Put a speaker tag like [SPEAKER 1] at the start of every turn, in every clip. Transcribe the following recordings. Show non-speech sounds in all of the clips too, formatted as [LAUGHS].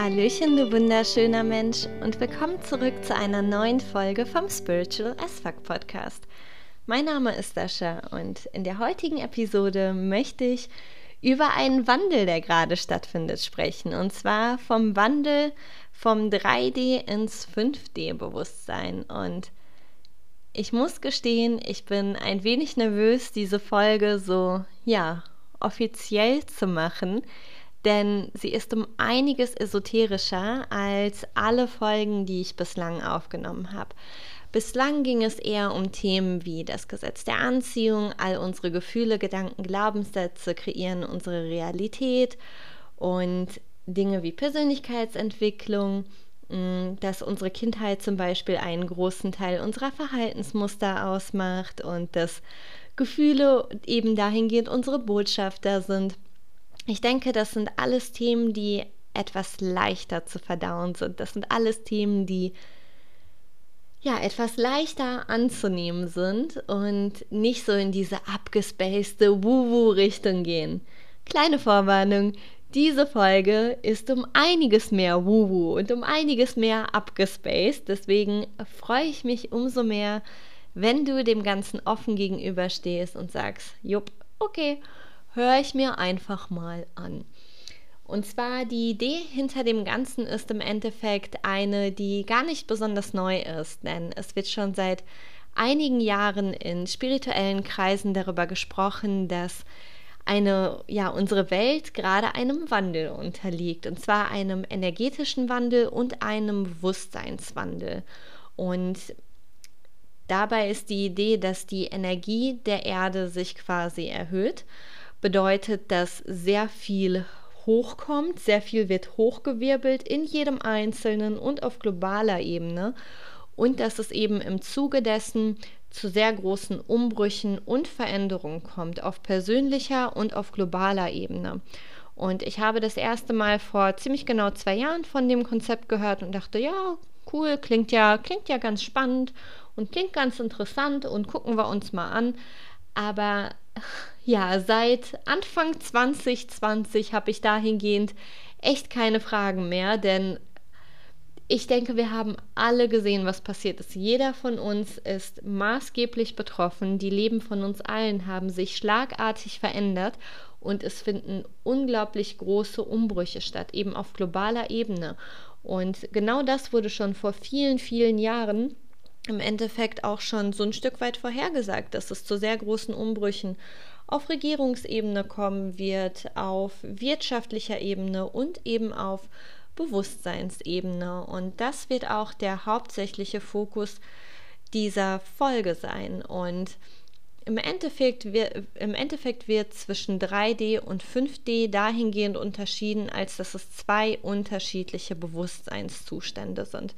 [SPEAKER 1] Hallöchen, du wunderschöner Mensch und willkommen zurück zu einer neuen Folge vom Spiritual as Fuck Podcast. Mein Name ist Sascha und in der heutigen Episode möchte ich über einen Wandel, der gerade stattfindet, sprechen. Und zwar vom Wandel vom 3D ins 5D-Bewusstsein. Und ich muss gestehen, ich bin ein wenig nervös, diese Folge so, ja, offiziell zu machen, denn sie ist um einiges esoterischer als alle Folgen, die ich bislang aufgenommen habe. Bislang ging es eher um Themen wie das Gesetz der Anziehung, all unsere Gefühle, Gedanken, Glaubenssätze kreieren unsere Realität und Dinge wie Persönlichkeitsentwicklung, mm, dass unsere Kindheit zum Beispiel einen großen Teil unserer Verhaltensmuster ausmacht und dass Gefühle eben dahingehend unsere Botschafter sind. Ich denke, das sind alles Themen, die etwas leichter zu verdauen sind. Das sind alles Themen, die ja etwas leichter anzunehmen sind und nicht so in diese abgespacede Wuhu-Richtung gehen. Kleine Vorwarnung, diese Folge ist um einiges mehr Wuhu und um einiges mehr abgespaced. Deswegen freue ich mich umso mehr, wenn du dem Ganzen offen gegenüberstehst und sagst, jupp, okay, höre ich mir einfach mal an. Und zwar die Idee hinter dem Ganzen ist im Endeffekt eine, die gar nicht besonders neu ist, denn es wird schon seit einigen Jahren in spirituellen Kreisen darüber gesprochen, dass eine, ja, unsere Welt gerade einem Wandel unterliegt, und zwar einem energetischen Wandel und einem Bewusstseinswandel. Und dabei ist die Idee, dass die Energie der Erde sich quasi erhöht bedeutet, dass sehr viel hochkommt, sehr viel wird hochgewirbelt in jedem Einzelnen und auf globaler Ebene und dass es eben im Zuge dessen zu sehr großen Umbrüchen und Veränderungen kommt, auf persönlicher und auf globaler Ebene. Und ich habe das erste Mal vor ziemlich genau zwei Jahren von dem Konzept gehört und dachte, ja, cool, klingt ja, klingt ja ganz spannend und klingt ganz interessant und gucken wir uns mal an. Aber ja, seit Anfang 2020 habe ich dahingehend echt keine Fragen mehr, denn ich denke, wir haben alle gesehen, was passiert ist. Jeder von uns ist maßgeblich betroffen. Die Leben von uns allen haben sich schlagartig verändert und es finden unglaublich große Umbrüche statt, eben auf globaler Ebene. Und genau das wurde schon vor vielen, vielen Jahren im Endeffekt auch schon so ein Stück weit vorhergesagt, dass es zu sehr großen Umbrüchen auf Regierungsebene kommen wird, auf wirtschaftlicher Ebene und eben auf Bewusstseinsebene. Und das wird auch der hauptsächliche Fokus dieser Folge sein. Und im Endeffekt, wird, im Endeffekt wird zwischen 3D und 5D dahingehend unterschieden, als dass es zwei unterschiedliche Bewusstseinszustände sind.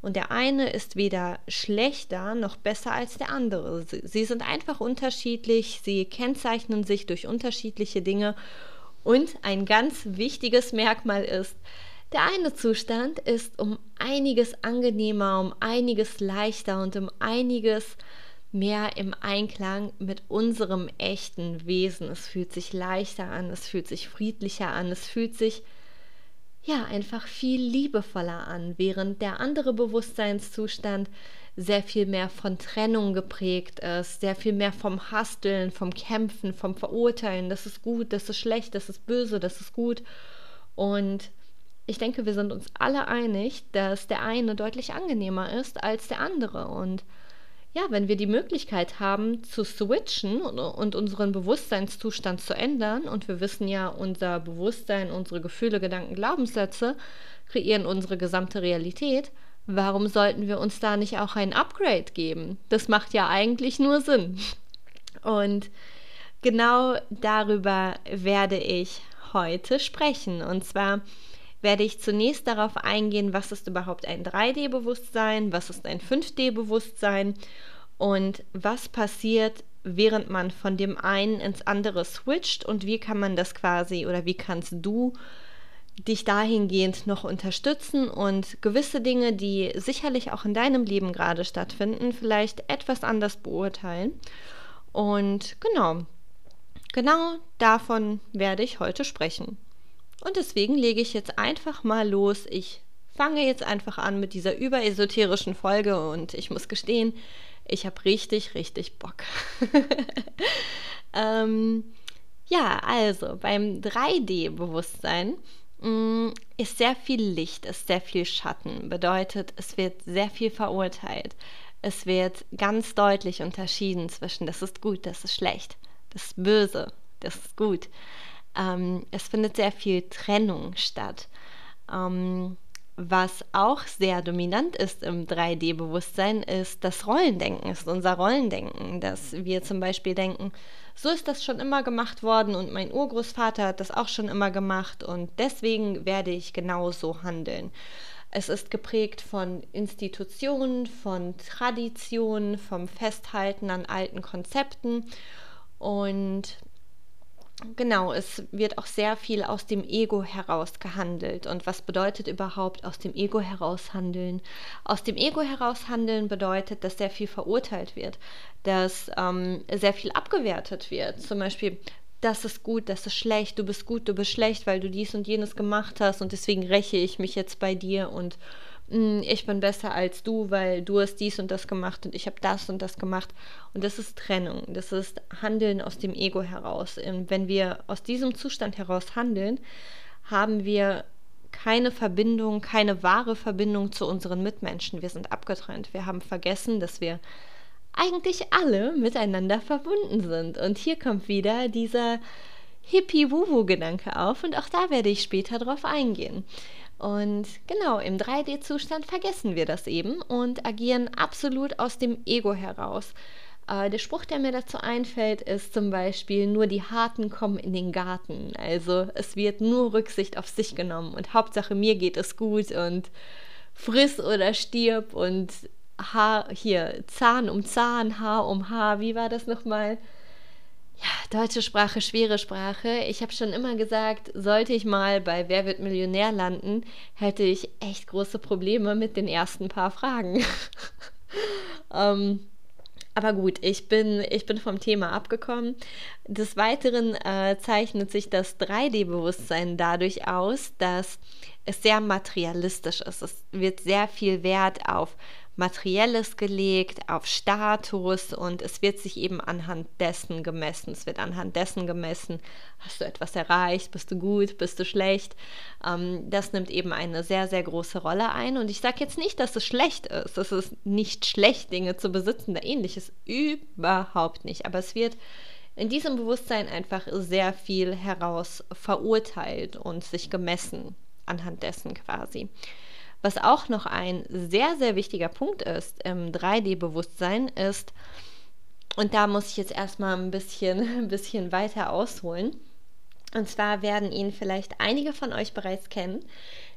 [SPEAKER 1] Und der eine ist weder schlechter noch besser als der andere. Sie, sind einfach unterschiedlich, sie kennzeichnen sich durch unterschiedliche Dinge. Und ein ganz wichtiges Merkmal ist, der eine Zustand ist um einiges angenehmer, um einiges leichter und um einiges mehr im Einklang mit unserem echten Wesen. Es fühlt sich leichter an, es fühlt sich friedlicher an, es fühlt sich ja einfach viel liebevoller an, während der andere Bewusstseinszustand sehr viel mehr von Trennung geprägt ist, sehr viel mehr vom Hasteln, vom Kämpfen, vom Verurteilen, das ist gut, das ist schlecht, das ist böse, das ist gut. Und ich denke, wir sind uns alle einig, dass der eine deutlich angenehmer ist als der andere. Und ja, wenn wir die Möglichkeit haben zu switchen und, und, unseren Bewusstseinszustand zu ändern, und wir wissen ja, unser Bewusstsein, unsere Gefühle, Gedanken, Glaubenssätze kreieren unsere gesamte Realität, warum sollten wir uns da nicht auch ein Upgrade geben? Das macht ja eigentlich nur Sinn. Und genau darüber werde ich heute sprechen. Und zwar werde ich zunächst darauf eingehen, was ist überhaupt ein 3D-Bewusstsein, was ist ein 5D-Bewusstsein und was passiert, während man von dem einen ins andere switcht und wie kann man das quasi oder wie kannst du dich dahingehend noch unterstützen und gewisse Dinge, die sicherlich auch in deinem Leben gerade stattfinden, vielleicht etwas anders beurteilen. Und genau, genau davon werde ich heute sprechen. Und deswegen lege ich jetzt einfach mal los. Ich fange jetzt einfach an mit dieser überesoterischen Folge und ich muss gestehen, ich habe richtig, richtig Bock. [LAUGHS] ähm, ja, also beim 3D-Bewusstsein mm, ist sehr viel Licht, ist sehr viel Schatten. Bedeutet, es wird sehr viel verurteilt. Es wird ganz deutlich unterschieden zwischen das ist gut, das ist schlecht, das ist böse, das ist gut. Ähm, es findet sehr viel Trennung statt. Ähm, was auch sehr dominant ist im 3D-Bewusstsein, ist das Rollendenken, ist unser Rollendenken, dass wir zum Beispiel denken, so ist das schon immer gemacht worden und mein Urgroßvater hat das auch schon immer gemacht und deswegen werde ich genauso handeln. Es ist geprägt von Institutionen, von Traditionen, vom Festhalten an alten Konzepten und Genau, es wird auch sehr viel aus dem Ego heraus gehandelt. Und was bedeutet überhaupt aus dem Ego heraus handeln? Aus dem Ego heraus handeln bedeutet, dass sehr viel verurteilt wird, dass ähm, sehr viel abgewertet wird. Zum Beispiel, das ist gut, das ist schlecht, du bist gut, du bist schlecht, weil du dies und jenes gemacht hast und deswegen räche ich mich jetzt bei dir und ich bin besser als du, weil du hast dies und das gemacht und ich habe das und das gemacht. Und das ist Trennung, das ist Handeln aus dem Ego heraus. Und wenn wir aus diesem Zustand heraus handeln, haben wir keine Verbindung, keine wahre Verbindung zu unseren Mitmenschen. Wir sind abgetrennt. Wir haben vergessen, dass wir eigentlich alle miteinander verbunden sind. Und hier kommt wieder dieser Hippie-Wuwu-Gedanke auf und auch da werde ich später drauf eingehen. Und genau, im 3D-Zustand vergessen wir das eben und agieren absolut aus dem Ego heraus. Äh, der Spruch, der mir dazu einfällt, ist zum Beispiel, nur die Harten kommen in den Garten. Also es wird nur Rücksicht auf sich genommen und Hauptsache mir geht es gut und friss oder stirb und Haar, hier, Zahn um Zahn, Haar um Haar, wie war das nochmal? Ja, deutsche Sprache, schwere Sprache. Ich habe schon immer gesagt, sollte ich mal bei Wer wird Millionär landen, hätte ich echt große Probleme mit den ersten paar Fragen. [LAUGHS] ähm, aber gut, ich bin, ich bin vom Thema abgekommen. Des Weiteren äh, zeichnet sich das 3D-Bewusstsein dadurch aus, dass es sehr materialistisch ist. Es wird sehr viel Wert auf Materielles gelegt, auf Status und es wird sich eben anhand dessen gemessen. Es wird anhand dessen gemessen, hast du etwas erreicht, bist du gut, bist du schlecht. Ähm, das nimmt eben eine sehr, sehr große Rolle ein. Und ich sage jetzt nicht, dass es schlecht ist. Es ist nicht schlecht, Dinge zu besitzen oder ähnliches. Überhaupt nicht. Aber es wird in diesem Bewusstsein einfach sehr viel heraus verurteilt und sich gemessen anhand dessen quasi. Was auch noch ein sehr, sehr wichtiger Punkt ist im 3D-Bewusstsein ist, und da muss ich jetzt erstmal ein bisschen, [LAUGHS] ein bisschen weiter ausholen. Und zwar werden ihn vielleicht einige von euch bereits kennen,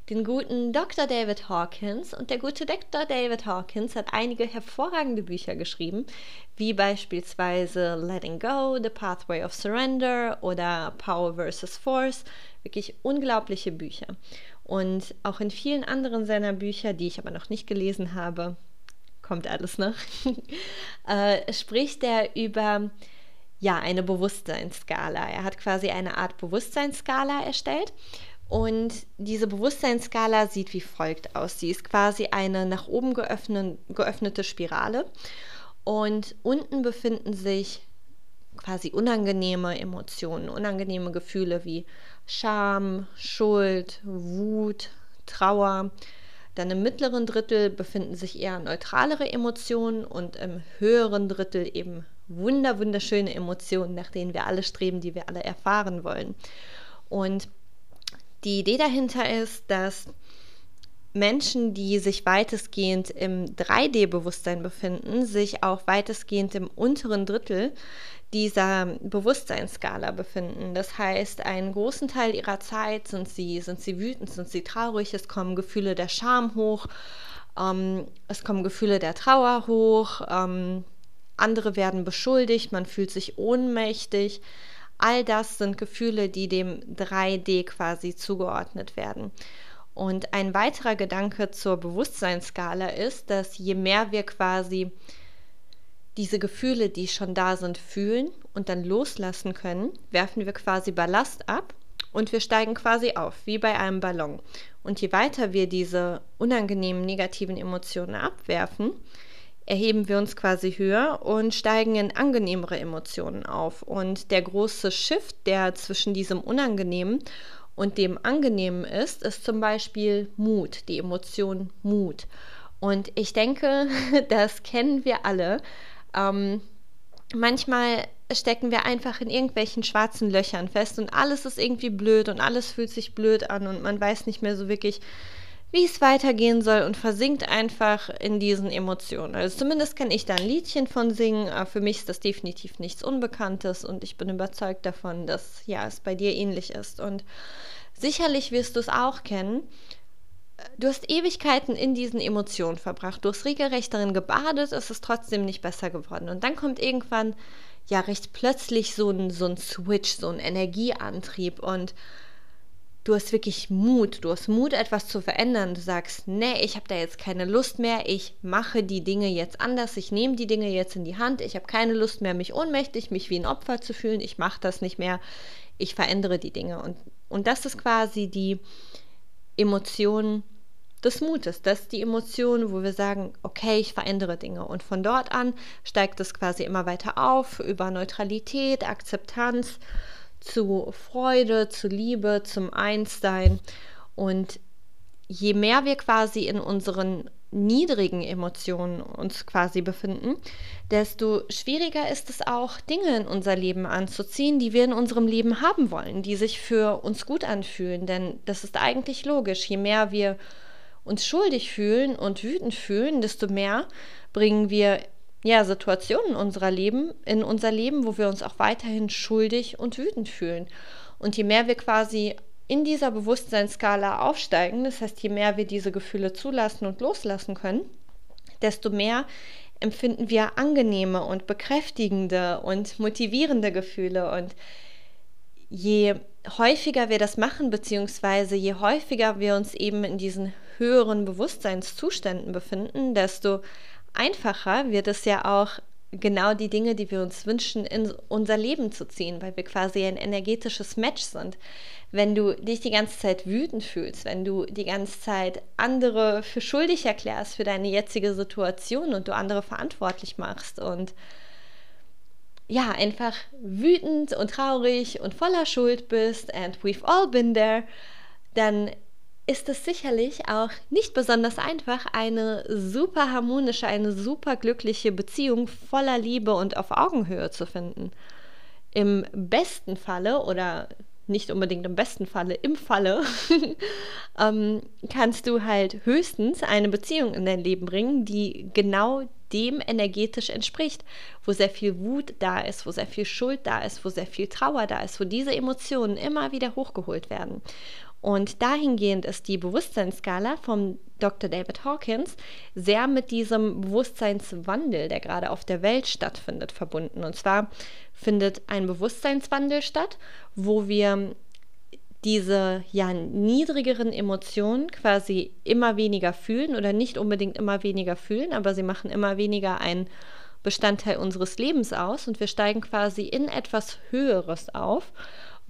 [SPEAKER 1] den guten Dr. David Hawkins. Und der gute Dr. David Hawkins hat einige hervorragende Bücher geschrieben, wie beispielsweise Letting Go, The Pathway of Surrender oder Power vs. Force. Wirklich unglaubliche Bücher. Und auch in vielen anderen seiner Bücher, die ich aber noch nicht gelesen habe, kommt alles noch, [LAUGHS] äh, spricht er über ja, eine Bewusstseinsskala. Er hat quasi eine Art Bewusstseinsskala erstellt. Und diese Bewusstseinsskala sieht wie folgt aus. Sie ist quasi eine nach oben geöffnet, geöffnete Spirale. Und unten befinden sich quasi unangenehme Emotionen, unangenehme Gefühle wie Scham, Schuld, Wut, Trauer. Dann im mittleren Drittel befinden sich eher neutralere Emotionen und im höheren Drittel eben wunder wunderschöne Emotionen, nach denen wir alle streben, die wir alle erfahren wollen. Und die Idee dahinter ist, dass Menschen, die sich weitestgehend im 3D-Bewusstsein befinden, sich auch weitestgehend im unteren Drittel dieser Bewusstseinsskala befinden. Das heißt, einen großen Teil ihrer Zeit sind sie, sind sie wütend, sind sie traurig, es kommen Gefühle der Scham hoch, ähm, es kommen Gefühle der Trauer hoch, ähm, andere werden beschuldigt, man fühlt sich ohnmächtig. All das sind Gefühle, die dem 3D quasi zugeordnet werden. Und ein weiterer Gedanke zur Bewusstseinsskala ist, dass je mehr wir quasi diese Gefühle, die schon da sind, fühlen und dann loslassen können, werfen wir quasi Ballast ab und wir steigen quasi auf, wie bei einem Ballon. Und je weiter wir diese unangenehmen negativen Emotionen abwerfen, erheben wir uns quasi höher und steigen in angenehmere Emotionen auf. Und der große Shift, der zwischen diesem Unangenehmen und dem Angenehmen ist, ist zum Beispiel Mut, die Emotion Mut. Und ich denke, [LAUGHS] das kennen wir alle. Ähm, manchmal stecken wir einfach in irgendwelchen schwarzen Löchern fest und alles ist irgendwie blöd und alles fühlt sich blöd an und man weiß nicht mehr so wirklich, wie es weitergehen soll und versinkt einfach in diesen Emotionen. Also zumindest kann ich da ein Liedchen von singen. Für mich ist das definitiv nichts Unbekanntes und ich bin überzeugt davon, dass ja es bei dir ähnlich ist. Und sicherlich wirst du es auch kennen. Du hast Ewigkeiten in diesen Emotionen verbracht. Du hast regelrecht darin gebadet, es ist trotzdem nicht besser geworden. Und dann kommt irgendwann ja recht plötzlich so ein, so ein Switch, so ein Energieantrieb und du hast wirklich Mut, du hast Mut, etwas zu verändern. Du sagst, nee, ich habe da jetzt keine Lust mehr, ich mache die Dinge jetzt anders, ich nehme die Dinge jetzt in die Hand, ich habe keine Lust mehr, mich ohnmächtig, mich wie ein Opfer zu fühlen, ich mache das nicht mehr, ich verändere die Dinge. Und, und das ist quasi die Emotion des Mutes. Das ist die Emotion, wo wir sagen, okay, ich verändere Dinge. Und von dort an steigt es quasi immer weiter auf über Neutralität, Akzeptanz zu Freude, zu Liebe, zum Einssein. Und je mehr wir quasi in unseren niedrigen Emotionen uns quasi befinden, desto schwieriger ist es auch, Dinge in unser Leben anzuziehen, die wir in unserem Leben haben wollen, die sich für uns gut anfühlen. Denn das ist eigentlich logisch. Je mehr wir uns schuldig fühlen und wütend fühlen, desto mehr bringen wir ja, Situationen in, unserer Leben, in unser Leben, wo wir uns auch weiterhin schuldig und wütend fühlen. Und je mehr wir quasi in dieser Bewusstseinsskala aufsteigen, das heißt, je mehr wir diese Gefühle zulassen und loslassen können, desto mehr empfinden wir angenehme und bekräftigende und motivierende Gefühle. Und je häufiger wir das machen, beziehungsweise je häufiger wir uns eben in diesen höheren Bewusstseinszuständen befinden, desto einfacher wird es ja auch genau die Dinge, die wir uns wünschen, in unser Leben zu ziehen, weil wir quasi ein energetisches Match sind. Wenn du dich die ganze Zeit wütend fühlst, wenn du die ganze Zeit andere für schuldig erklärst für deine jetzige Situation und du andere verantwortlich machst und ja, einfach wütend und traurig und voller Schuld bist, and we've all been there, dann ist es sicherlich auch nicht besonders einfach, eine super harmonische, eine super glückliche Beziehung voller Liebe und auf Augenhöhe zu finden. Im besten Falle oder nicht unbedingt im besten Falle, im Falle, [LAUGHS] ähm, kannst du halt höchstens eine Beziehung in dein Leben bringen, die genau dem energetisch entspricht, wo sehr viel Wut da ist, wo sehr viel Schuld da ist, wo sehr viel Trauer da ist, wo diese Emotionen immer wieder hochgeholt werden. Und dahingehend ist die Bewusstseinsskala vom Dr. David Hawkins sehr mit diesem Bewusstseinswandel, der gerade auf der Welt stattfindet, verbunden. Und zwar findet ein Bewusstseinswandel statt, wo wir diese ja niedrigeren Emotionen quasi immer weniger fühlen oder nicht unbedingt immer weniger fühlen, aber sie machen immer weniger ein Bestandteil unseres Lebens aus und wir steigen quasi in etwas Höheres auf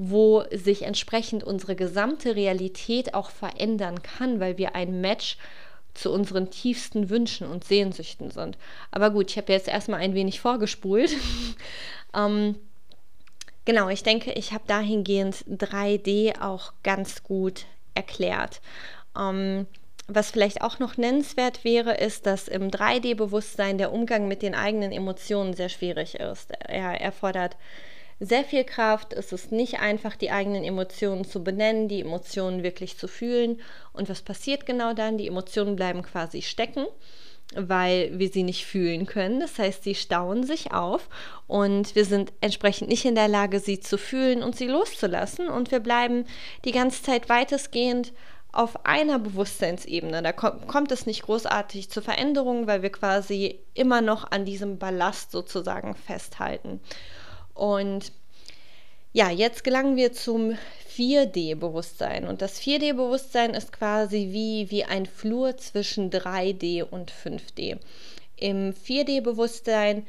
[SPEAKER 1] wo sich entsprechend unsere gesamte Realität auch verändern kann, weil wir ein Match zu unseren tiefsten Wünschen und Sehnsüchten sind. Aber gut, ich habe jetzt erstmal ein wenig vorgespult. [LAUGHS] ähm, genau, ich denke, ich habe dahingehend 3D auch ganz gut erklärt. Ähm, was vielleicht auch noch nennenswert wäre, ist, dass im 3D-Bewusstsein der Umgang mit den eigenen Emotionen sehr schwierig ist. Er erfordert sehr viel Kraft. Es ist nicht einfach, die eigenen Emotionen zu benennen, die Emotionen wirklich zu fühlen. Und was passiert genau dann? Die Emotionen bleiben quasi stecken weil wir sie nicht fühlen können. Das heißt, sie stauen sich auf und wir sind entsprechend nicht in der Lage, sie zu fühlen und sie loszulassen. Und wir bleiben die ganze Zeit weitestgehend auf einer Bewusstseinsebene. Da kommt, es nicht großartig zur Veränderung, weil wir quasi immer noch an diesem Ballast sozusagen festhalten. Und ja, jetzt gelangen wir zum 4D-Bewusstsein. Und das 4D-Bewusstsein ist quasi wie, wie ein Flur zwischen 3D und 5D. Im 4D-Bewusstsein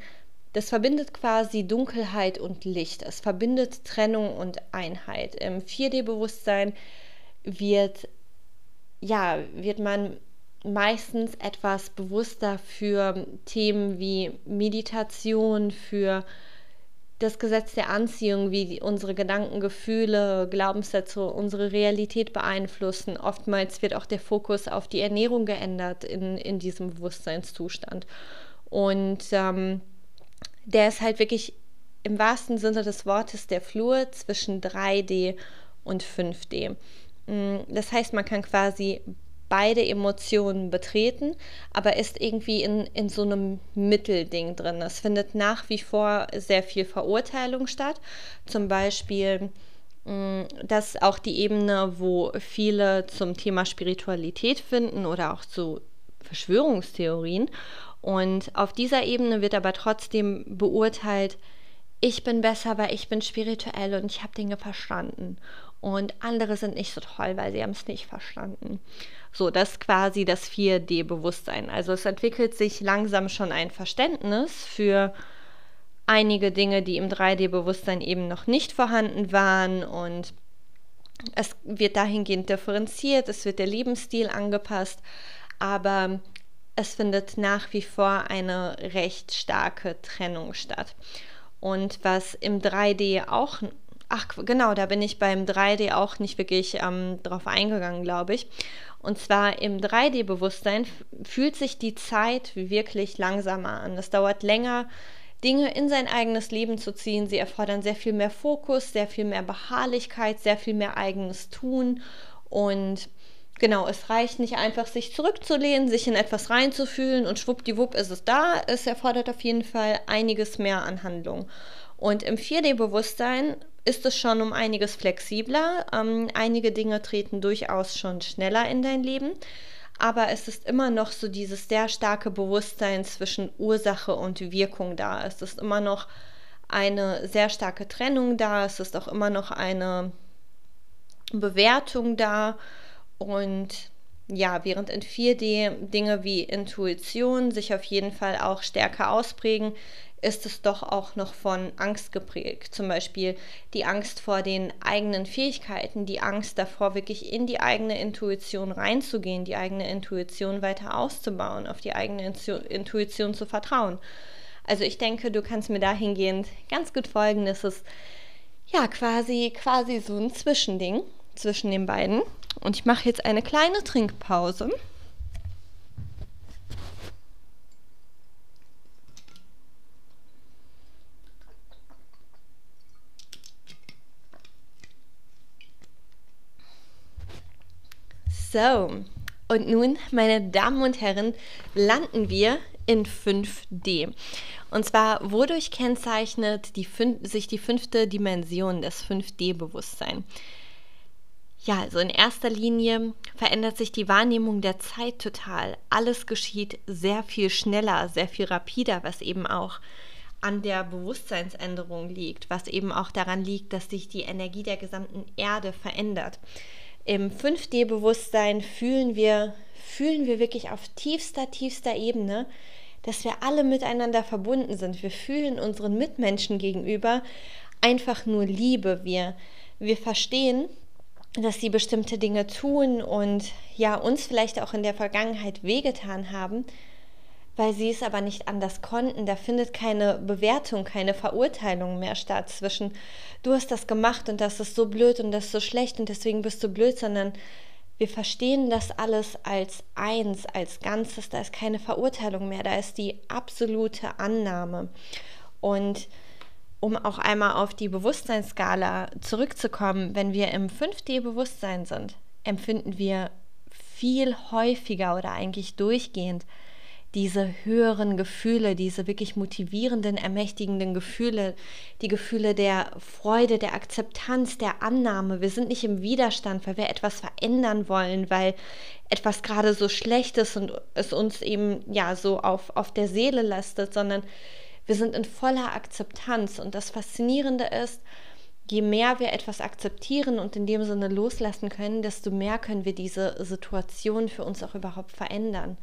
[SPEAKER 1] das verbindet quasi Dunkelheit und Licht. Es verbindet Trennung und Einheit. Im 4D-Bewusstsein wird, ja, wird man meistens etwas bewusster für Themen wie Meditation, für das Gesetz der Anziehung, wie unsere Gedanken, Gefühle, Glaubenssätze unsere Realität beeinflussen. Oftmals wird auch der Fokus auf die Ernährung geändert in, in diesem Bewusstseinszustand. Und ähm, der ist halt wirklich im wahrsten Sinne des Wortes der Flur zwischen 3D und 5D. Mm, das heißt, man kann quasi beide Emotionen betreten, aber ist irgendwie in, in so einem Mittelding drin. Es findet nach wie vor sehr viel Verurteilung statt. Zum Beispiel, mm, dass auch die Ebene, wo viele zum Thema Spiritualität finden oder auch zu Verschwörungstheorien. Und auf dieser Ebene wird aber trotzdem beurteilt, ich bin besser, weil ich bin spirituell und ich habe Dinge verstanden. Und andere sind nicht so toll, weil sie haben es nicht verstanden. So, das ist quasi das 4D-Bewusstsein. Also es entwickelt sich langsam schon ein Verständnis für einige Dinge, die im 3D-Bewusstsein eben noch nicht vorhanden waren und es wird dahingehend differenziert, es wird der Lebensstil angepasst, aber es findet nach wie vor eine recht starke Trennung statt. Und was im 3D auch, ach genau, da bin ich beim 3D auch nicht wirklich ähm, drauf eingegangen, glaube ich. Und zwar im 3D-Bewusstsein fühlt sich die Zeit wirklich langsamer an. Es dauert länger, Dinge in sein eigenes Leben zu ziehen. Sie erfordern sehr viel mehr Fokus, sehr viel mehr Beharrlichkeit, sehr viel mehr eigenes Tun. Und genau, es reicht nicht einfach, sich zurückzulehnen, sich in etwas reinzufühlen und schwuppdiwupp ist es da. Es erfordert auf jeden Fall einiges mehr an Handlung. Und im 4D-Bewusstsein ist es schon um einiges flexibler. Ähm, einige Dinge treten durchaus schon schneller in dein Leben. Aber es ist immer noch so dieses sehr starke Bewusstsein zwischen Ursache und Wirkung da. Es ist immer noch eine sehr starke Trennung da. Es ist auch immer noch eine Bewertung da. Und ja, während in 4D Dinge wie Intuition sich auf jeden Fall auch stärker ausprägen, ist es doch auch noch von Angst geprägt. Zum Beispiel die Angst vor den eigenen Fähigkeiten, die Angst davor, wirklich in die eigene Intuition reinzugehen, die eigene Intuition weiter auszubauen, auf die eigene Intuition zu vertrauen. Also ich denke, du kannst mir dahingehend ganz gut folgen. Es ist ja quasi, quasi so ein Zwischending zwischen den beiden. Und ich mache jetzt eine kleine Trinkpause. So, und nun, meine Damen und Herren, landen wir in 5D. Und zwar, wodurch kennzeichnet die sich die fünfte Dimension des 5D-Bewusstseins? Ja, also in erster Linie verändert sich die Wahrnehmung der Zeit total. Alles geschieht sehr viel schneller, sehr viel rapider, was eben auch an der Bewusstseinsänderung liegt, was eben auch daran liegt, dass sich die Energie der gesamten Erde verändert. Im 5D-Bewusstsein fühlen wir, fühlen wir wirklich auf tiefster, tiefster Ebene, dass wir alle miteinander verbunden sind. Wir fühlen unseren Mitmenschen gegenüber einfach nur Liebe. Wir, wir verstehen, dass sie bestimmte Dinge tun und ja, uns vielleicht auch in der Vergangenheit wehgetan haben weil sie es aber nicht anders konnten. Da findet keine Bewertung, keine Verurteilung mehr statt zwischen, du hast das gemacht und das ist so blöd und das ist so schlecht und deswegen bist du blöd, sondern wir verstehen das alles als eins, als Ganzes. Da ist keine Verurteilung mehr, da ist die absolute Annahme. Und um auch einmal auf die Bewusstseinsskala zurückzukommen, wenn wir im 5D-Bewusstsein sind, empfinden wir viel häufiger oder eigentlich durchgehend diese höheren Gefühle, diese wirklich motivierenden, ermächtigenden Gefühle, die Gefühle der Freude, der Akzeptanz, der Annahme. Wir sind nicht im Widerstand, weil wir etwas verändern wollen, weil etwas gerade so schlecht ist und es uns eben ja so auf, auf der Seele lastet, sondern wir sind in voller Akzeptanz. Und das Faszinierende ist, je mehr wir etwas akzeptieren und in dem Sinne loslassen können, desto mehr können wir diese Situation für uns auch überhaupt verändern.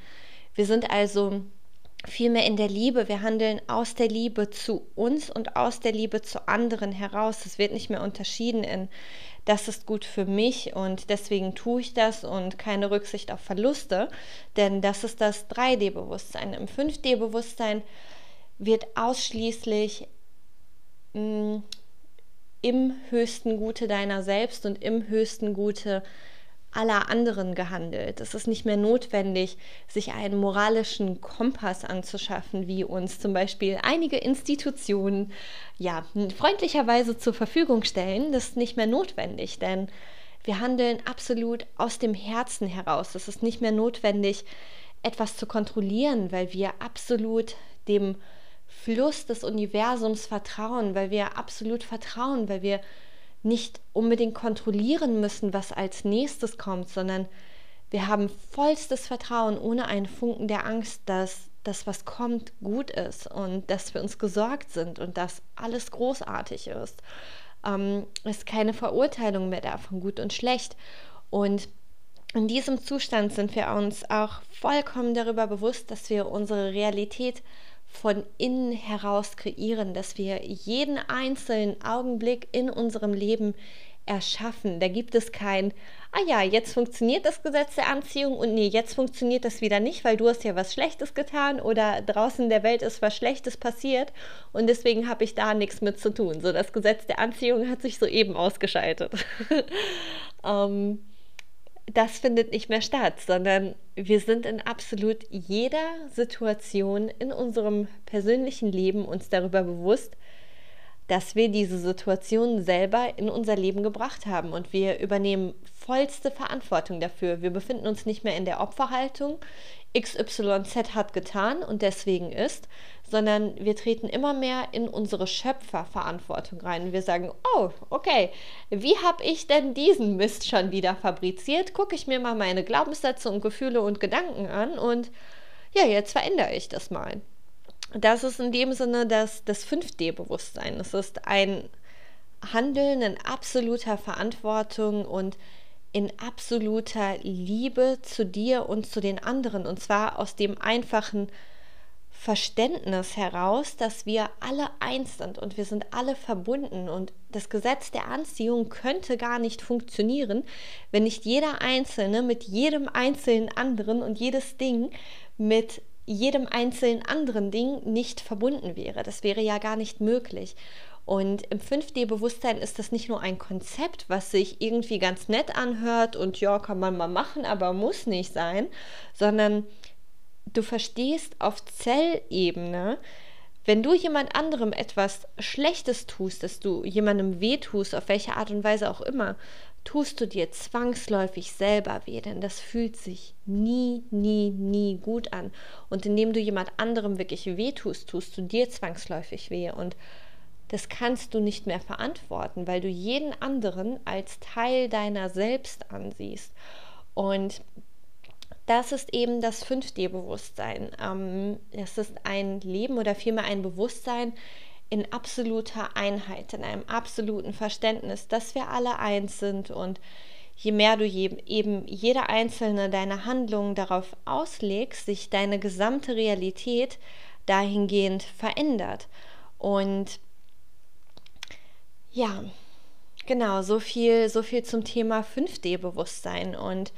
[SPEAKER 1] Wir sind also vielmehr in der Liebe. Wir handeln aus der Liebe zu uns und aus der Liebe zu anderen heraus. Es wird nicht mehr unterschieden in, das ist gut für mich und deswegen tue ich das und keine Rücksicht auf Verluste, denn das ist das 3D-Bewusstsein. Im 5D-Bewusstsein wird ausschließlich mh, mm, im höchsten Gute deiner selbst und im höchsten Gute aller anderen gehandelt. Es ist nicht mehr notwendig, sich einen moralischen Kompass anzuschaffen, wie uns zum Beispiel einige Institutionen ja freundlicherweise zur Verfügung stellen. Das ist nicht mehr notwendig, denn wir handeln absolut aus dem Herzen heraus. Es ist nicht mehr notwendig, etwas zu kontrollieren, weil wir absolut dem Fluss des Universums vertrauen, weil wir absolut vertrauen, weil wir nicht unbedingt kontrollieren müssen, was als nächstes kommt, sondern wir haben vollstes Vertrauen ohne einen Funken der Angst, dass das, was kommt, gut ist und dass wir uns gesorgt sind und dass alles großartig ist. Ähm, ist keine Verurteilung mehr da von gut und schlecht. Und in diesem Zustand sind wir uns auch vollkommen darüber bewusst, dass wir unsere Realität von innen heraus kreieren, dass wir jeden einzelnen Augenblick in unserem Leben erschaffen. Da gibt es kein, ah ja, jetzt funktioniert das Gesetz der Anziehung und nee, jetzt funktioniert das wieder nicht, weil du hast ja was Schlechtes getan oder draußen in der Welt ist was Schlechtes passiert und deswegen habe ich da nichts mit zu tun. So, das Gesetz der Anziehung hat sich soeben ausgeschaltet. [LAUGHS] ähm, das findet nicht mehr statt, sondern wir sind in absolut jeder Situation in unserem persönlichen Leben uns darüber bewusst, dass wir diese Situation selber in unser Leben gebracht haben und wir übernehmen vollste Verantwortung dafür. Wir befinden uns nicht mehr in der Opferhaltung, XYZ hat getan und deswegen ist, sondern wir treten immer mehr in unsere Schöpferverantwortung rein. Wir sagen, oh, okay, wie habe ich denn diesen Mist schon wieder fabriziert? Gucke ich mir mal meine Glaubenssätze und Gefühle und Gedanken an und ja, jetzt verändere ich das mal. Das ist in dem Sinne das, das 5D-Bewusstsein. Es ist ein Handeln in absoluter Verantwortung und in absoluter Liebe zu dir und zu den anderen. Und zwar aus dem einfachen Verständnis heraus, dass wir alle eins sind und wir sind alle verbunden. Und das Gesetz der Anziehung könnte gar nicht funktionieren, wenn nicht jeder Einzelne mit jedem einzelnen anderen und jedes Ding mit jedem einzelnen anderen Ding nicht verbunden wäre. Das wäre ja gar nicht möglich. Und im 5D-Bewusstsein ist das nicht nur ein Konzept, was sich irgendwie ganz nett anhört und ja, kann man mal machen, aber muss nicht sein, sondern du verstehst auf Zellebene, wenn du jemand anderem etwas Schlechtes tust, dass du jemandem wehtust, auf welche Art und Weise auch immer, tust du dir zwangsläufig selber weh, denn das fühlt sich nie, nie, nie gut an. Und indem du jemand anderem wirklich wehtust, tust du dir zwangsläufig weh. Und das kannst du nicht mehr verantworten, weil du jeden anderen als Teil deiner selbst ansiehst. Und das ist eben das 5D-Bewusstsein. Ähm, es ist ein Leben oder vielmehr ein Bewusstsein in absoluter Einheit, in einem absoluten Verständnis, dass wir alle eins sind und je mehr du eben jede einzelne deiner Handlungen darauf auslegst, sich deine gesamte Realität dahingehend verändert. Und ja, genau, so viel, so viel zum Thema 5D-Bewusstsein. Und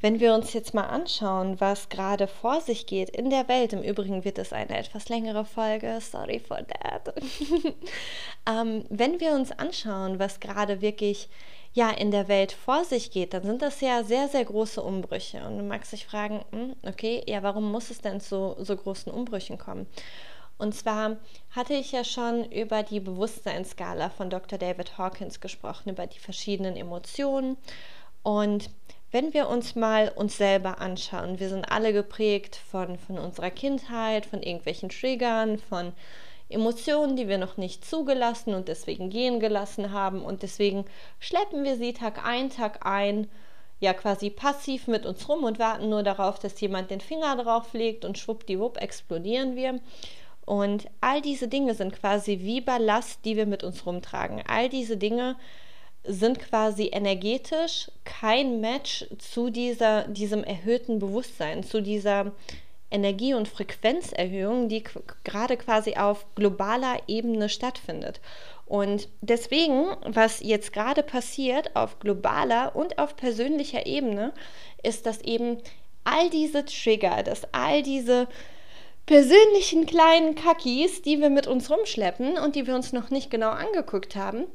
[SPEAKER 1] wenn wir uns jetzt mal anschauen, was gerade vor sich geht in der Welt, im Übrigen wird es eine etwas längere Folge, sorry for that. [LAUGHS] ähm, wenn wir uns anschauen, was gerade wirklich ja in der Welt vor sich geht, dann sind das ja sehr, sehr große Umbrüche. Und du magst dich fragen, hm, okay, ja, warum muss es denn zu so großen Umbrüchen kommen? Und zwar hatte ich ja schon über die Bewusstseinsskala von Dr. David Hawkins gesprochen, über die verschiedenen Emotionen. Und wenn wir uns mal uns selber anschauen, wir sind alle geprägt von, von unserer Kindheit, von irgendwelchen Triggern, von Emotionen, die wir noch nicht zugelassen und deswegen gehen gelassen haben. Und deswegen schleppen wir sie Tag ein, Tag ein, ja quasi passiv mit uns rum und warten nur darauf, dass jemand den Finger drauf legt und schwuppdiwupp explodieren wir. Und all diese Dinge sind quasi wie Ballast, die wir mit uns rumtragen. All diese Dinge sind quasi energetisch kein Match zu dieser, diesem erhöhten Bewusstsein, zu dieser Energie- und Frequenzerhöhung, die gerade quasi auf globaler Ebene stattfindet. Und deswegen, was jetzt gerade passiert auf globaler und auf persönlicher Ebene, ist, dass eben all diese Trigger, dass all diese persönlichen kleinen Kackis, die wir mit uns rumschleppen und die wir uns noch nicht genau angeguckt haben,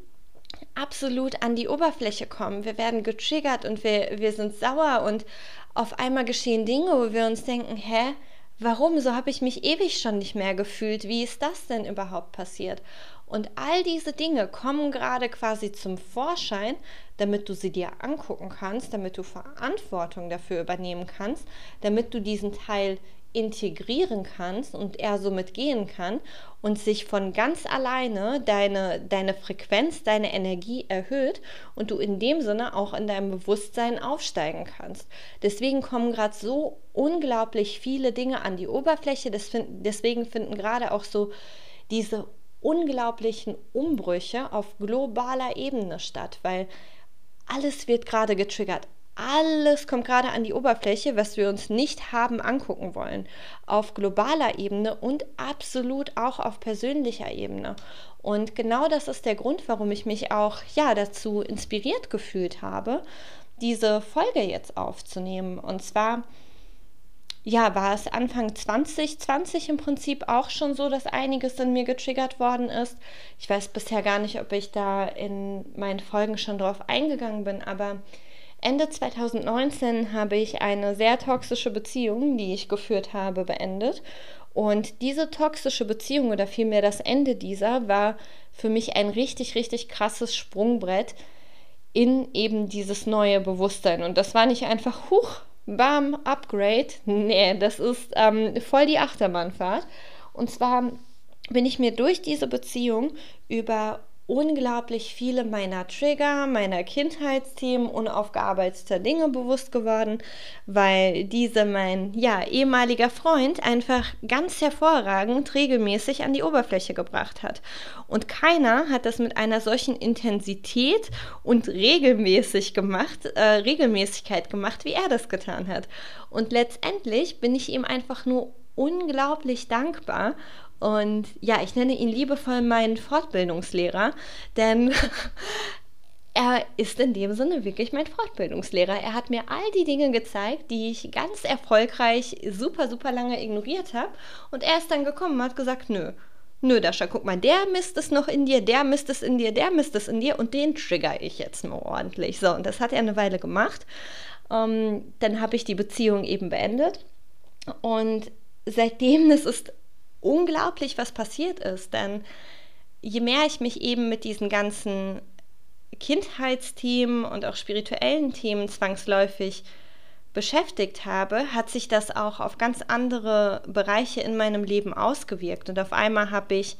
[SPEAKER 1] absolut an die Oberfläche kommen. Wir werden getriggert und wir, wir sind sauer und auf einmal geschehen Dinge, wo wir uns denken, hä, warum? So habe ich mich ewig schon nicht mehr gefühlt. Wie ist das denn überhaupt passiert? Und all diese Dinge kommen gerade quasi zum Vorschein, damit du sie dir angucken kannst, damit du Verantwortung dafür übernehmen kannst, damit du diesen Teil integrieren kannst und er somit gehen kann und sich von ganz alleine deine, deine Frequenz, deine Energie erhöht und du in dem Sinne auch in deinem Bewusstsein aufsteigen kannst. Deswegen kommen gerade so unglaublich viele Dinge an die Oberfläche, deswegen finden gerade auch so diese unglaublichen Umbrüche auf globaler Ebene statt, weil alles wird gerade getriggert, alles kommt gerade an die Oberfläche, was wir uns nicht haben angucken wollen. Auf globaler Ebene und absolut auch auf persönlicher Ebene. Und genau das ist der Grund, warum ich mich auch ja dazu inspiriert gefühlt habe, diese Folge jetzt aufzunehmen. Und zwar ja, war es Anfang 2020 im Prinzip auch schon so, dass einiges in mir getriggert worden ist. Ich weiß bisher gar nicht, ob ich da in meinen Folgen schon drauf eingegangen bin, aber Ende 2019 habe ich eine sehr toxische Beziehung, die ich geführt habe, beendet. Und diese toxische Beziehung oder vielmehr das Ende dieser war für mich ein richtig, richtig krasses Sprungbrett in eben dieses neue Bewusstsein. Und das war nicht einfach, huch, bam, Upgrade. Nee, das ist ähm, voll die Achterbahnfahrt. Und zwar bin ich mir durch diese Beziehung über unglaublich viele meiner Trigger, meiner Kindheitsthemen, unaufgearbeiteter Dinge bewusst geworden, weil diese mein ja, ehemaliger Freund einfach ganz hervorragend regelmäßig an die Oberfläche gebracht hat. Und keiner hat das mit einer solchen Intensität und regelmäßig gemacht, äh, Regelmäßigkeit gemacht, wie er das getan hat. Und letztendlich bin ich ihm einfach nur unglaublich dankbar und ja, ich nenne ihn liebevoll meinen Fortbildungslehrer, denn [LAUGHS] er ist in dem Sinne wirklich mein Fortbildungslehrer. Er hat mir all die Dinge gezeigt, die ich ganz erfolgreich super, super lange ignoriert habe. Und er ist dann gekommen und hat gesagt, nö, nö, Dascha, guck mal, der misst es noch in dir, der misst es in dir, der misst es in dir und den trigger ich jetzt mal ordentlich. So, und das hat er eine Weile gemacht. Ähm, dann habe ich die Beziehung eben beendet. Und seitdem, das ist unglaublich, was passiert ist. Denn je mehr ich mich eben mit diesen ganzen Kindheitsthemen und auch spirituellen Themen zwangsläufig beschäftigt habe, hat sich das auch auf ganz andere Bereiche in meinem Leben ausgewirkt. Und auf einmal habe ich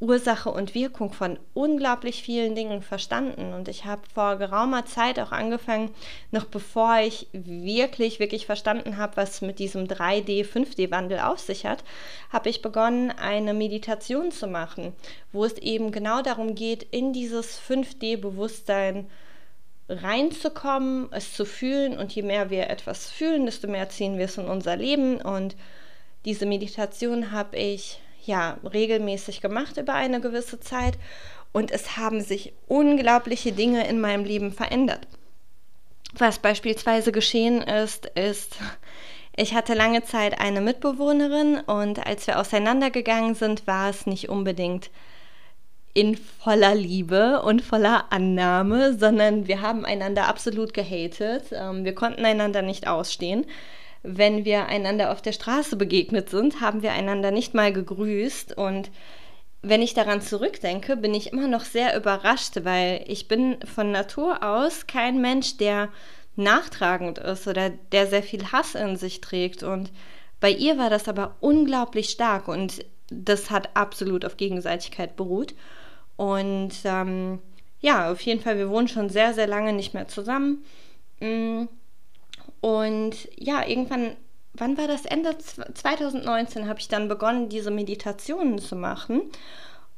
[SPEAKER 1] Ursache und Wirkung von unglaublich vielen Dingen verstanden. Und ich habe vor geraumer Zeit auch angefangen, noch bevor ich wirklich, wirklich verstanden habe, was mit diesem 3D, 5D-Wandel auf sich hat, habe ich begonnen, eine Meditation zu machen, wo es eben genau darum geht, in dieses 5D-Bewusstsein reinzukommen, es zu fühlen. Und je mehr wir etwas fühlen, desto mehr ziehen wir es in unser Leben. Und diese Meditation habe ich ja regelmäßig gemacht über eine gewisse Zeit und es haben sich unglaubliche Dinge in meinem Leben verändert. Was beispielsweise geschehen ist, ist, ich hatte lange Zeit eine Mitbewohnerin und als wir auseinandergegangen sind, war es nicht unbedingt in voller Liebe und voller Annahme, sondern wir haben einander absolut gehatet. Ähm, wir konnten einander nicht ausstehen wenn wir einander auf der Straße begegnet sind, haben wir einander nicht mal gegrüßt. Und wenn ich daran zurückdenke, bin ich immer noch sehr überrascht, weil ich bin von Natur aus kein Mensch, der nachtragend ist oder der sehr viel Hass in sich trägt. Und bei ihr war das aber unglaublich stark und das hat absolut auf Gegenseitigkeit beruht. Und ähm, ja, auf jeden Fall, wir wohnen schon sehr, sehr lange nicht mehr zusammen. Mm, und ja, irgendwann, wann war das? Ende 2019 habe ich dann begonnen, diese Meditationen zu machen.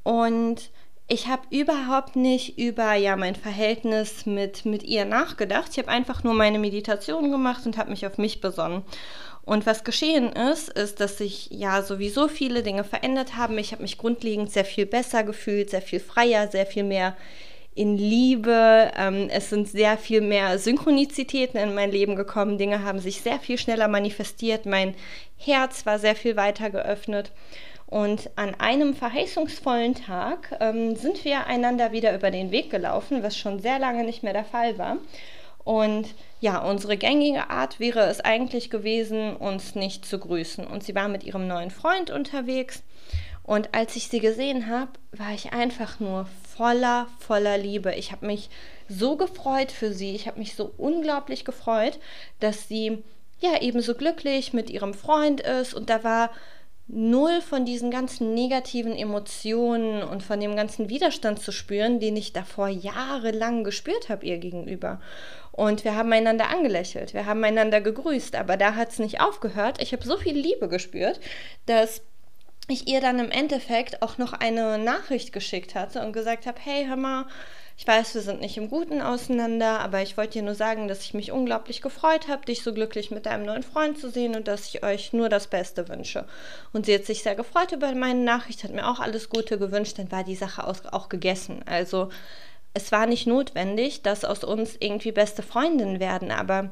[SPEAKER 1] Und ich habe überhaupt nicht über ja mein Verhältnis mit, mit ihr nachgedacht. Ich habe einfach nur meine Meditation gemacht und habe mich auf mich besonnen. Und was geschehen ist, ist, dass sich ja sowieso viele Dinge verändert haben. Ich habe mich grundlegend sehr viel besser gefühlt, sehr viel freier, sehr viel mehr in Liebe. Ähm, es sind sehr viel mehr Synchronizitäten in mein Leben gekommen. Dinge haben sich sehr viel schneller manifestiert. Mein Herz war sehr viel weiter geöffnet. Und an einem verheißungsvollen Tag ähm, sind wir einander wieder über den Weg gelaufen, was schon sehr lange nicht mehr der Fall war. Und ja, unsere gängige Art wäre es eigentlich gewesen, uns nicht zu grüßen. Und sie war mit ihrem neuen Freund unterwegs. Und als ich sie gesehen habe, war ich einfach nur voller, voller Liebe. Ich habe mich so gefreut für sie. Ich habe mich so unglaublich gefreut, dass sie ja eben so glücklich mit ihrem Freund ist. Und da war null von diesen ganzen negativen Emotionen und von dem ganzen Widerstand zu spüren, den ich davor jahrelang gespürt habe ihr gegenüber. Und wir haben einander angelächelt, wir haben einander gegrüßt, aber da hat es nicht aufgehört. Ich habe so viel Liebe gespürt, dass ich ihr dann im Endeffekt auch noch eine Nachricht geschickt hatte und gesagt habe, hey, hör mal, ich weiß, wir sind nicht im Guten auseinander, aber ich wollte dir nur sagen, dass ich mich unglaublich gefreut habe, dich so glücklich mit deinem neuen Freund zu sehen und dass ich euch nur das Beste wünsche. Und sie hat sich sehr gefreut über meine Nachricht, hat mir auch alles Gute gewünscht, dann war die Sache auch gegessen. Also es war nicht notwendig, dass aus uns irgendwie beste Freundinnen werden, aber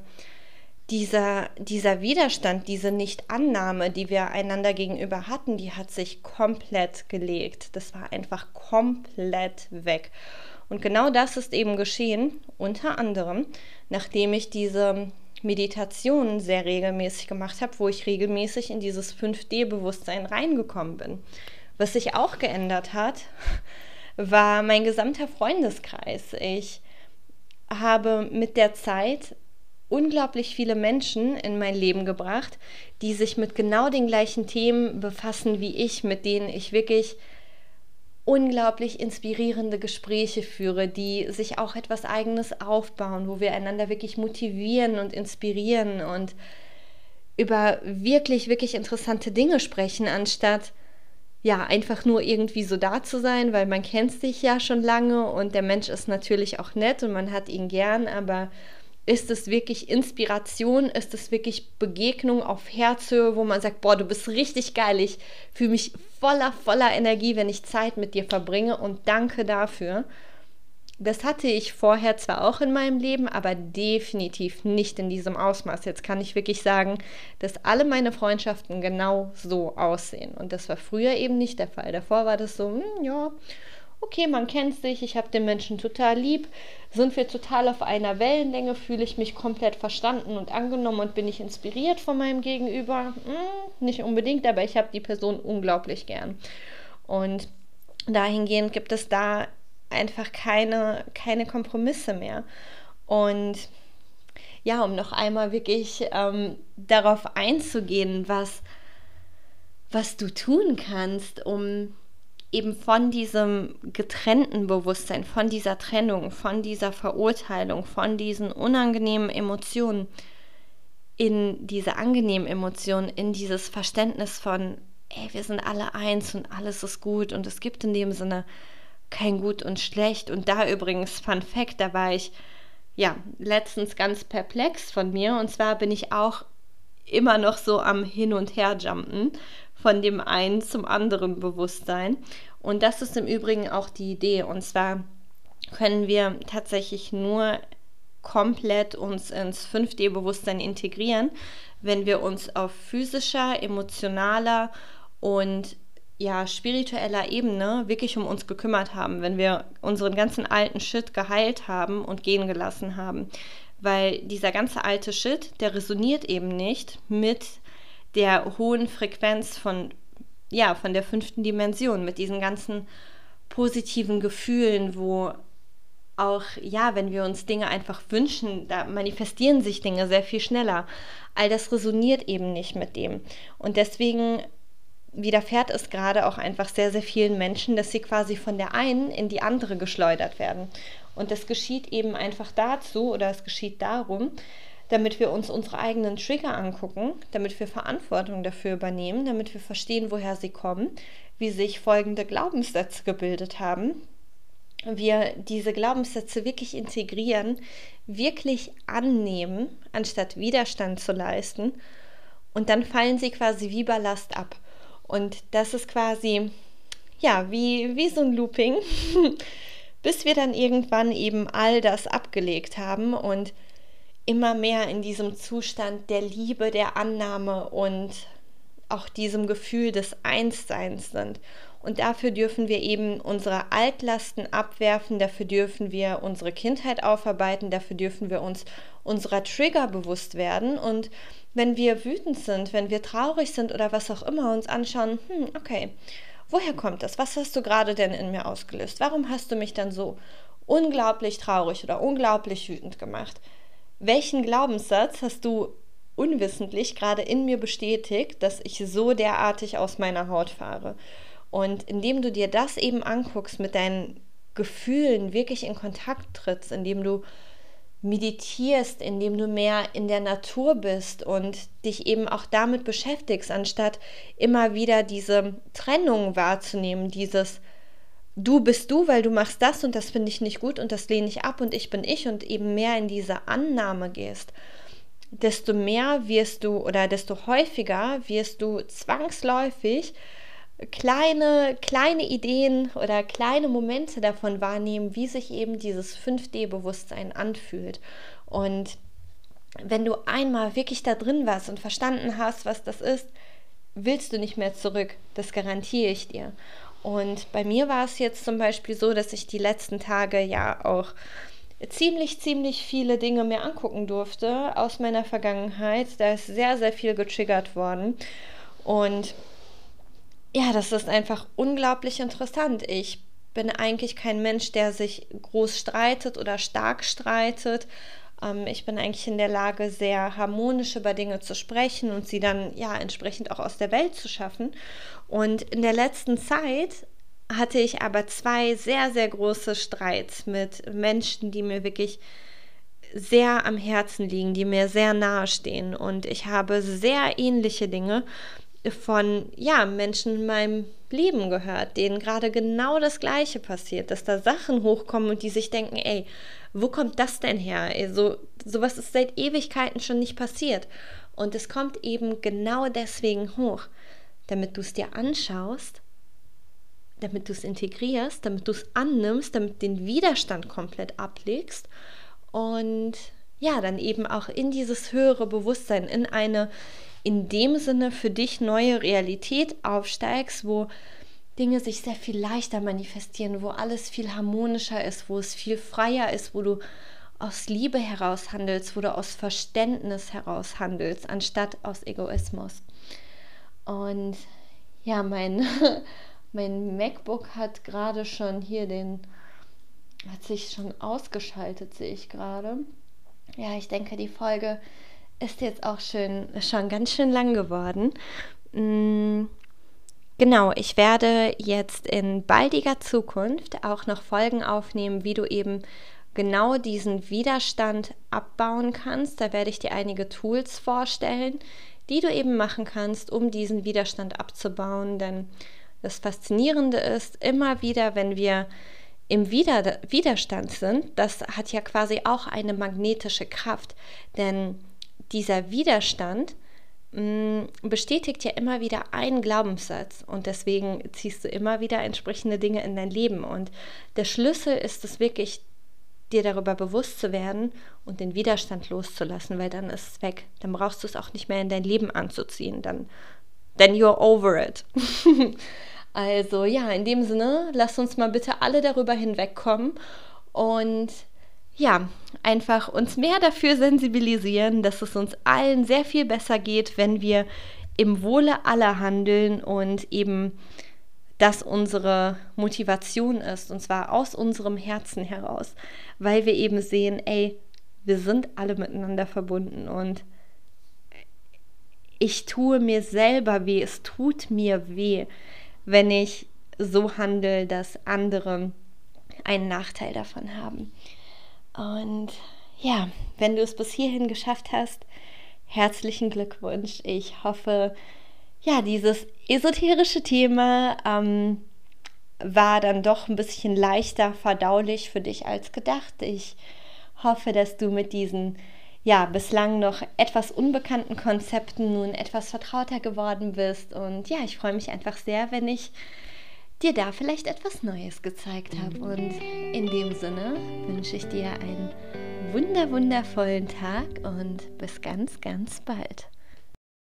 [SPEAKER 1] dieser, dieser Widerstand, diese Nichtannahme, die wir einander gegenüber hatten, die hat sich komplett gelegt. Das war einfach komplett weg. Und genau das ist eben geschehen, unter anderem, nachdem ich diese Meditation sehr regelmäßig gemacht habe, wo ich regelmäßig in dieses 5D-Bewusstsein reingekommen bin. Was sich auch geändert hat, [LAUGHS] war mein gesamter Freundeskreis. Ich habe mit der Zeit unglaublich viele Menschen in mein Leben gebracht, die sich mit genau den gleichen Themen befassen wie ich, mit denen ich wirklich unglaublich inspirierende Gespräche führe, die sich auch etwas Eigenes aufbauen, wo wir einander wirklich motivieren und inspirieren und über wirklich, wirklich interessante Dinge sprechen, anstatt ja, einfach nur irgendwie so da zu sein, weil man kennt sich ja schon lange und der Mensch ist natürlich auch nett und man hat ihn gern, aber ist es wirklich Inspiration? Ist es wirklich Begegnung auf Herzhöhe, wo man sagt, boah, du bist richtig geil, ich fühle mich voller, voller Energie, wenn ich Zeit mit dir verbringe und danke dafür. Das hatte ich vorher zwar auch in meinem Leben, aber definitiv nicht in diesem Ausmaß. Jetzt kann ich wirklich sagen, dass alle meine Freundschaften genau so aussehen. Und das war früher eben nicht der Fall. Davor war das so, hm, ja, okay, man kennt sich, ich habe den Menschen total lieb, sind wir total auf einer Wellenlänge, fühle ich mich komplett verstanden und angenommen und bin ich inspiriert von meinem Gegenüber? Hm, nicht unbedingt, aber ich habe die Person unglaublich gern. Und dahingehend gibt es da einfach keine, keine Kompromisse mehr. Und ja, um noch einmal wirklich ähm, darauf einzugehen, was, was du tun kannst, um eben von diesem getrennten Bewusstsein, von dieser Trennung, von dieser Verurteilung, von diesen unangenehmen Emotionen in diese angenehmen Emotionen, in dieses Verständnis von, ey, wir sind alle eins und alles ist gut und es gibt in dem Sinne kein Gut und Schlecht. Und da übrigens, Fun Fact, da war ich ja letztens ganz perplex von mir und zwar bin ich auch immer noch so am Hin und Her jumpen von dem einen zum anderen Bewusstsein. Und das ist im Übrigen auch die Idee. Und zwar können wir tatsächlich nur komplett uns ins 5D-Bewusstsein integrieren, wenn wir uns auf physischer, emotionaler und ja, spiritueller Ebene wirklich um uns gekümmert haben, wenn wir unseren ganzen alten Shit geheilt haben und gehen gelassen haben. Weil dieser ganze alte Shit, der resoniert eben nicht mit der hohen Frequenz von, ja, von der fünften Dimension, mit diesen ganzen positiven Gefühlen, wo auch, ja, wenn wir uns Dinge einfach wünschen, da manifestieren sich Dinge sehr viel schneller. All das resoniert eben nicht mit dem. Und deswegen widerfährt es gerade auch einfach sehr, sehr vielen Menschen, dass sie quasi von der einen in die andere geschleudert werden. Und das geschieht eben einfach dazu oder es geschieht darum, damit wir uns unsere eigenen Trigger angucken, damit wir Verantwortung dafür übernehmen, damit wir verstehen, woher sie kommen, wie sich folgende Glaubenssätze gebildet haben, wir diese Glaubenssätze wirklich integrieren, wirklich annehmen, anstatt Widerstand zu leisten. Und dann fallen sie quasi wie Ballast ab. Und das ist quasi, ja, wie, wie so ein Looping, [LAUGHS] bis wir dann irgendwann eben all das abgelegt haben und immer mehr in diesem Zustand der Liebe, der Annahme und auch diesem Gefühl des Einsseins sind. Und dafür dürfen wir eben unsere Altlasten abwerfen, dafür dürfen wir unsere Kindheit aufarbeiten, dafür dürfen wir uns unserer Trigger bewusst werden. Und wenn wir wütend sind, wenn wir traurig sind oder was auch immer, uns anschauen, hm, okay, woher kommt das? Was hast du gerade denn in mir ausgelöst? Warum hast du mich dann so unglaublich traurig oder unglaublich wütend gemacht? Welchen Glaubenssatz hast du unwissentlich gerade in mir bestätigt, dass ich so derartig aus meiner Haut fahre? Und indem du dir das eben anguckst, mit deinen Gefühlen wirklich in Kontakt trittst, indem du meditierst, indem du mehr in der Natur bist und dich eben auch damit beschäftigst, anstatt immer wieder diese Trennung wahrzunehmen, dieses du bist du, weil du machst das und das finde ich nicht gut und das lehne ich ab und ich bin ich und eben mehr in diese Annahme gehst, desto mehr wirst du oder desto häufiger wirst du zwangsläufig kleine, kleine Ideen oder kleine Momente davon wahrnehmen, wie sich eben dieses 5D-Bewusstsein anfühlt. Und wenn du einmal wirklich da drin warst und verstanden hast, was das ist, willst du nicht mehr zurück. Das garantiere ich dir. Und bei mir war es jetzt zum Beispiel so, dass ich die letzten Tage ja auch ziemlich, ziemlich viele Dinge mir angucken durfte aus meiner Vergangenheit. Da ist sehr, sehr viel getriggert worden. Und ja, das ist einfach unglaublich interessant. Ich bin eigentlich kein Mensch, der sich groß streitet oder stark streitet. Ähm, ich bin eigentlich in der Lage, sehr harmonisch über Dinge zu sprechen und sie dann ja entsprechend auch aus der Welt zu schaffen. Und in der letzten Zeit hatte ich aber zwei sehr, sehr große Streits mit Menschen, die mir wirklich sehr am Herzen liegen, die mir sehr nahe stehen. Und ich habe sehr ähnliche Dinge von ja, Menschen in meinem Leben gehört, denen gerade genau das Gleiche passiert, dass da Sachen hochkommen und die sich denken, ey, wo kommt das denn her? So, sowas ist seit Ewigkeiten schon nicht passiert. Und es kommt eben genau deswegen hoch, damit du es dir anschaust, damit du es integrierst, damit du es annimmst, damit den Widerstand komplett ablegst und ja, dann eben auch in dieses höhere Bewusstsein, in eine in dem Sinne für dich neue Realität aufsteigst, wo Dinge sich sehr viel leichter manifestieren, wo alles viel harmonischer ist, wo es viel freier ist, wo du aus Liebe heraus handelst, wo du aus Verständnis heraus handelst, anstatt aus Egoismus. Und ja, mein, [LAUGHS] mein MacBook hat gerade schon hier den, hat sich schon ausgeschaltet, sehe ich gerade. Ja, ich denke, die Folge ist jetzt auch schön, schon ganz schön lang geworden. Mm, genau, ich werde jetzt in baldiger Zukunft auch noch Folgen aufnehmen, wie du eben genau diesen Widerstand abbauen kannst. Da werde ich dir einige Tools vorstellen, die du eben machen kannst, um diesen Widerstand abzubauen. Denn das Faszinierende ist, immer wieder, wenn wir im Wider Widerstand sind, das hat ja quasi auch eine magnetische Kraft. Denn dieser Widerstand bestätigt ja immer wieder einen Glaubenssatz und deswegen ziehst du immer wieder entsprechende Dinge in dein Leben. Und der Schlüssel ist es wirklich, dir darüber bewusst zu werden und den Widerstand loszulassen, weil dann ist es weg. Dann brauchst du es auch nicht mehr in dein Leben anzuziehen. Dann, then you're over it. [LAUGHS] also ja, in dem Sinne, lass uns mal bitte alle darüber hinwegkommen und ja, einfach uns mehr dafür sensibilisieren, dass es uns allen sehr viel besser geht, wenn wir im Wohle aller handeln und eben das unsere Motivation ist, und zwar aus unserem Herzen heraus, weil wir eben sehen, ey, wir sind alle miteinander verbunden und ich tue mir selber weh, es tut mir weh, wenn ich so handle, dass andere einen Nachteil davon haben. Und ja, wenn du es bis hierhin geschafft hast, herzlichen Glückwunsch. Ich hoffe, ja, dieses esoterische Thema ähm, war dann doch ein bisschen leichter verdaulich für dich als gedacht. Ich hoffe, dass du mit diesen ja bislang noch etwas unbekannten Konzepten nun etwas vertrauter geworden bist. Und ja, ich freue mich einfach sehr, wenn ich dir da vielleicht etwas Neues gezeigt habe. Und in dem Sinne wünsche ich dir einen wunder wundervollen Tag und bis ganz, ganz bald.